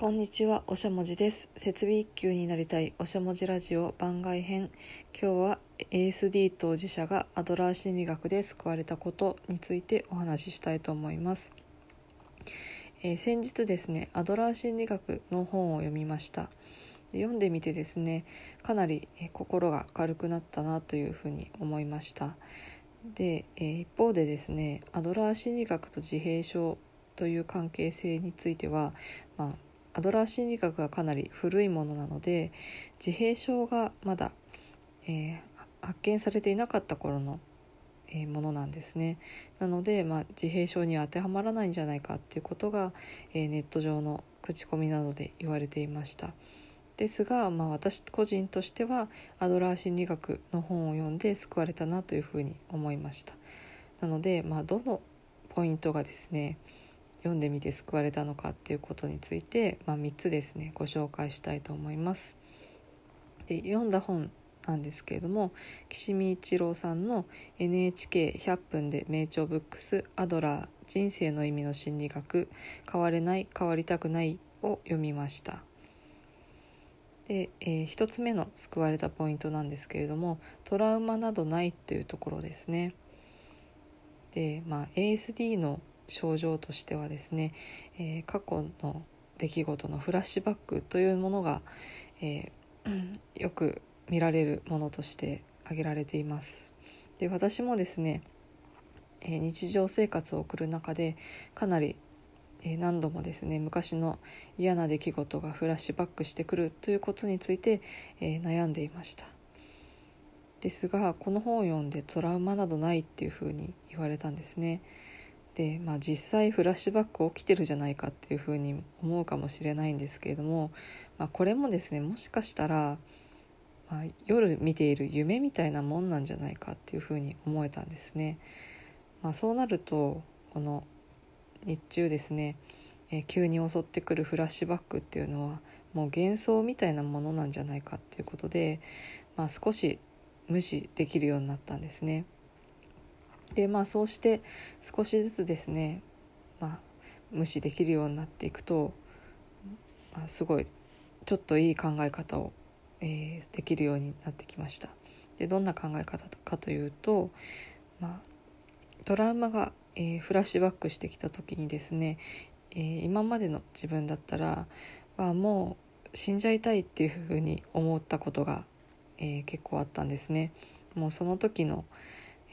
こんにちは、おしゃもじです。設備一級になりたいおしゃもじラジオ番外編。今日は ASD 当事者がアドラー心理学で救われたことについてお話ししたいと思います。えー先日ですね、アドラー心理学の本を読みました。で読んでみてですね、かなり心が軽くなったなというふうに思いました。で、えー一方でですね、アドラー心理学と自閉症という関係性については、まあ、アドラー心理学がかなり古いものなので自閉症がまだ、えー発見されていなかった頃の、えーものなんですね。なので、まあ、自閉症には当てはまらないんじゃないかっていうことが、えーネット上の口コミなどで言われていました。ですが、まあ、私個人としてはアドラー心理学の本を読んで救われたなというふうに思いました。なので、まあ、どのポイントがですね読んでみて救われたのかっていうことについて、まあ、3つですねご紹介したいと思います。で読んだ本なんですけれども岸見一郎さんの NHK100 分で名著ブックスアドラー人生の意味の心理学変われない変わりたくないを読みました。で、えー、1つ目の救われたポイントなんですけれどもトラウマなどないっていうところですね。で、まあ、ASD の症状としてはですね、えー過去の出来事のフラッシュバックというものが、えーよく見られるものとして挙げられています。で私もですね、えー日常生活を送る中でかなり、えー何度もですね昔の嫌な出来事がフラッシュバックしてくるということについて、えー悩んでいました。ですがこの本を読んでトラウマなどないっていうふうに言われたんですね。でまあ実際フラッシュバック起きてるじゃないかっていうふうに思うかもしれないんですけれども、まあ、これもですねもしかしたら、まあ、夜見ている夢みたいなもんなんじゃないかっていうふうに思えたんですね。まあ、そうなるとこの日中ですね、えー急に襲ってくるフラッシュバックっていうのはもう幻想みたいなものなんじゃないかっていうことで、まあ、少し無視できるようになったんですね。でまあそうして少しずつですね、まあ、無視できるようになっていくと、まあ、すごいちょっといい考え方を、えーできるようになってきました。でどんな考え方かというと、まあ、トラウマが、えーフラッシュバックしてきた時にですね、えー今までの自分だったらはもう死んじゃいたいっていうふうに思ったことが、えー結構あったんですね。もうその時の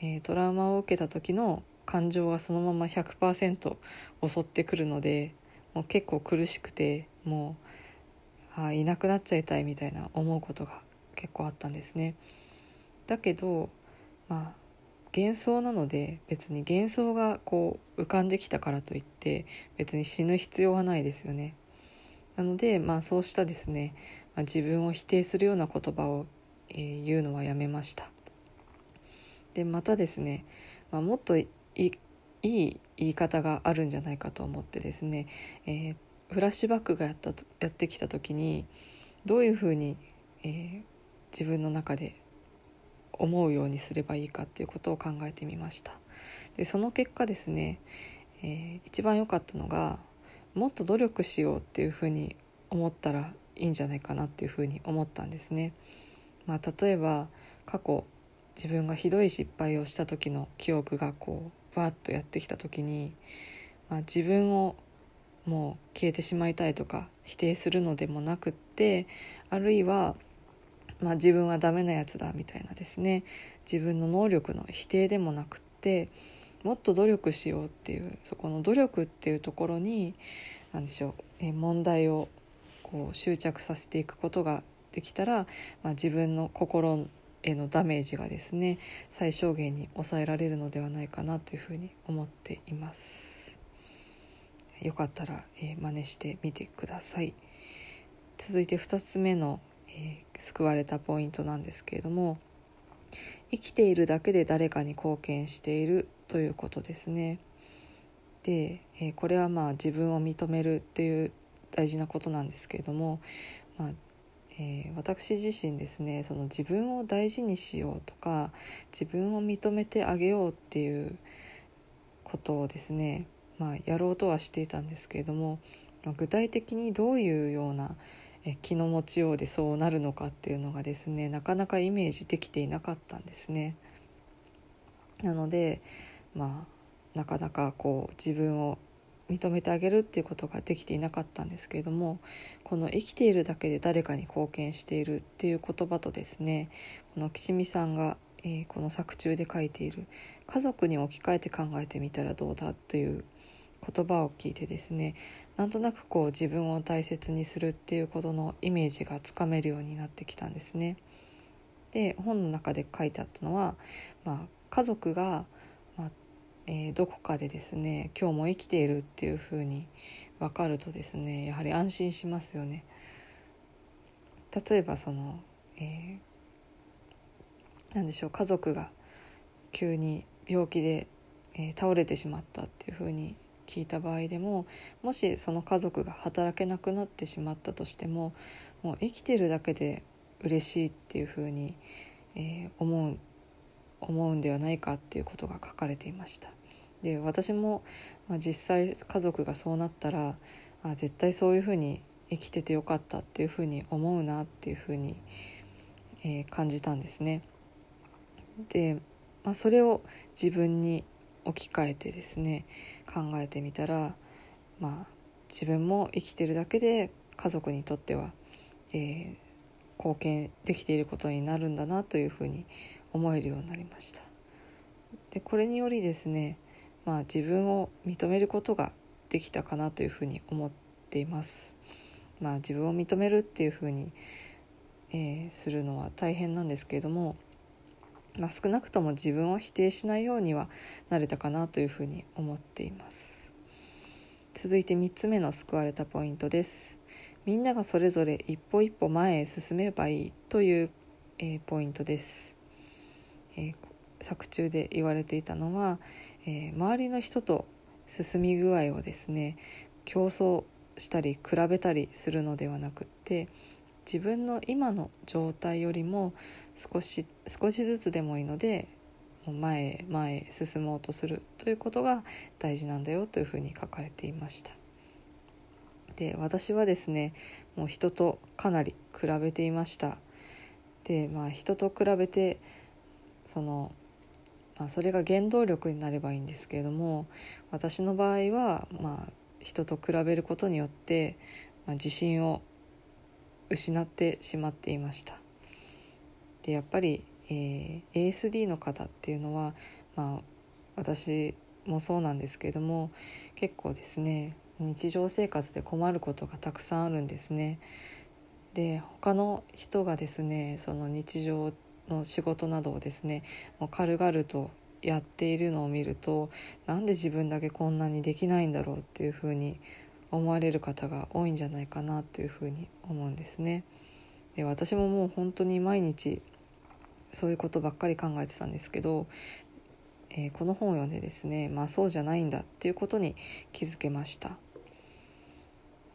えートラウマを受けた時の感情がそのまま100%襲ってくるのでもう結構苦しくてもうあいなくなっちゃいたいみたいな思うことが結構あったんですね。だけどまあ幻想なので別に幻想がこう浮かんできたからといって別に死ぬ必要はないですよね。なのでまあそうしたですね、まあ、自分を否定するような言葉を、えー言うのはやめました。でまたですね、まあ、もっといい言い方があるんじゃないかと思ってですね、えーフラッシュバックがやったやってきた時にどういうふうに、えー自分の中で思うようにすればいいかっていうことを考えてみました。でその結果ですね、えー一番良かったのがもっと努力しようっていうふうに思ったらいいんじゃないかなっていうふうに思ったんですね、まあ、例えば過去自分がひどい失敗をした時の記憶がこうバーッとやってきた時に、まあ、自分をもう消えてしまいたいとか否定するのでもなくってあるいは、まあ、自分はダメなやつだみたいなですね。自分の能力の否定でもなくってもっと努力しようっていうそこの努力っていうところに何でしょうえ問題をこう執着させていくことができたら、まあ、自分の心へのダメージがですね最小限に抑えられるのではないかなというふうに思っています。よかったら、えー真似してみてください。続いて2つ目の、えー救われたポイントなんですけれども生きているだけで誰かに貢献しているということですね。で、えーこれはまあ自分を認めるっていう大事なことなんですけれども、まあえー私自身ですねその自分を大事にしようとか自分を認めてあげようっていうことをですね、まあ、やろうとはしていたんですけれども具体的にどういうような気の持ちようでそうなるのかっていうのがですねなかなかイメージできていなかったんですね。なのでまあなかなかこう自分を認めてあげるっていうことができていなかったんですけれどもこの「生きているだけで誰かに貢献している」っていう言葉とですねこの岸見さんが、えー、この作中で書いている「家族に置き換えて考えてみたらどうだ」という言葉を聞いてですねなんとなくこう自分を大切にするっていうことのイメージがつかめるようになってきたんですね。で本の中で書いてあったのは、まあ、家族が、えー、どこかでですね今日も生きているっていうふうに分かるとですねやはり安心しますよね。例えばその、えー、何でしょう家族が急に病気で、えー、倒れてしまったっていうふうに聞いた場合でももしその家族が働けなくなってしまったとしてももう生きてるだけで嬉しいっていうふうに、えー、思う思うんではないかっていうことが書かれていました。で私も、まあ、実際家族がそうなったらあ絶対そういうふうに生きててよかったっていうふうに思うなっていうふうに、えー、感じたんですね。で、まあ、それを自分に置き換えてですね考えてみたらまあ自分も生きてるだけで家族にとっては、えー、貢献できていることになるんだなというふうに思えるようになりました。でこれによりですね、まあ、自分を認めることができたかなというふうに思っています。まあ、自分を認めるっていうふうに、えー、するのは大変なんですけれどもまあ、少なくとも自分を否定しないようにはなれたかなというふうに思っています続いて3つ目の救われたポイントですみんながそれぞれ一歩一歩前へ進めばいいという、えー、ポイントです、えー、作中で言われていたのは、えー、周りの人と進み具合をですね競争したり比べたりするのではなくって自分の今の状態よりも少し少しずつでもいいので前へ前へ進もうとするということが大事なんだよというふうに書かれていました。で私はですねもう人とかなり比べていました。でまあ人と比べてその、まあ、それが原動力になればいいんですけれども私の場合はまあ人と比べることによって、まあ、自信を失ってしまっていましたでやっぱり、えー、ASD の方っていうのは、まあ、私もそうなんですけれども結構ですね日常生活で困ることがたくさんあるんですね。で他の人がですねその日常の仕事などをですねもう軽々とやっているのを見るとなんで自分だけこんなにできないんだろうっていうふうに思われる方が多いんじゃないかなというふうに思うんですね。で私ももう本当に毎日そういうことばっかり考えてたんですけど、えー、この本を読んでですねまあそうじゃないんだっていうことに気づけました。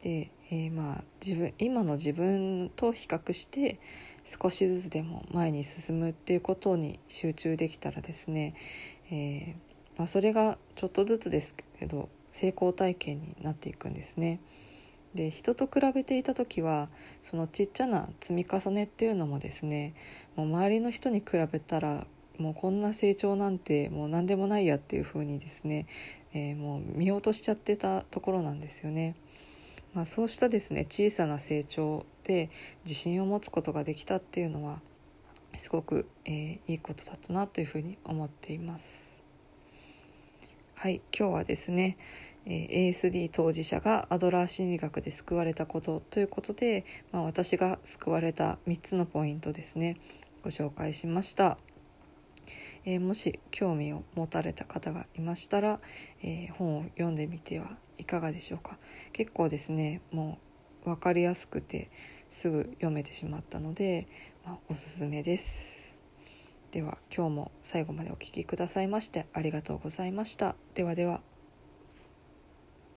で、えー、まあ自分今の自分と比較して少しずつでも前に進むっていうことに集中できたらですね、えーまあ、それがちょっとずつですけど成功体験になっていくんですね。で人と比べていた時はそのちっちゃな積み重ねっていうのもですねもう周りの人に比べたらもうこんな成長なんてもう何でもないやっていう風にですね、えー、もう見落としちゃってたところなんですよね。まあ、そうしたですね小さな成長で自信を持つことができたっていうのはすごく、えー、いいことだったなというふうに思っています。はい今日はですね、えー、ASD 当事者がアドラー心理学で救われたことということで、まあ、私が救われた3つのポイントですねご紹介しました。えー、もし興味を持たれた方がいましたら、えー、本を読んでみてはいかがでしょうか結構ですねもう分かりやすくてすぐ読めてしまったので、まあ、おすすめですでは今日も最後までお聴きくださいましてありがとうございました。ではでは。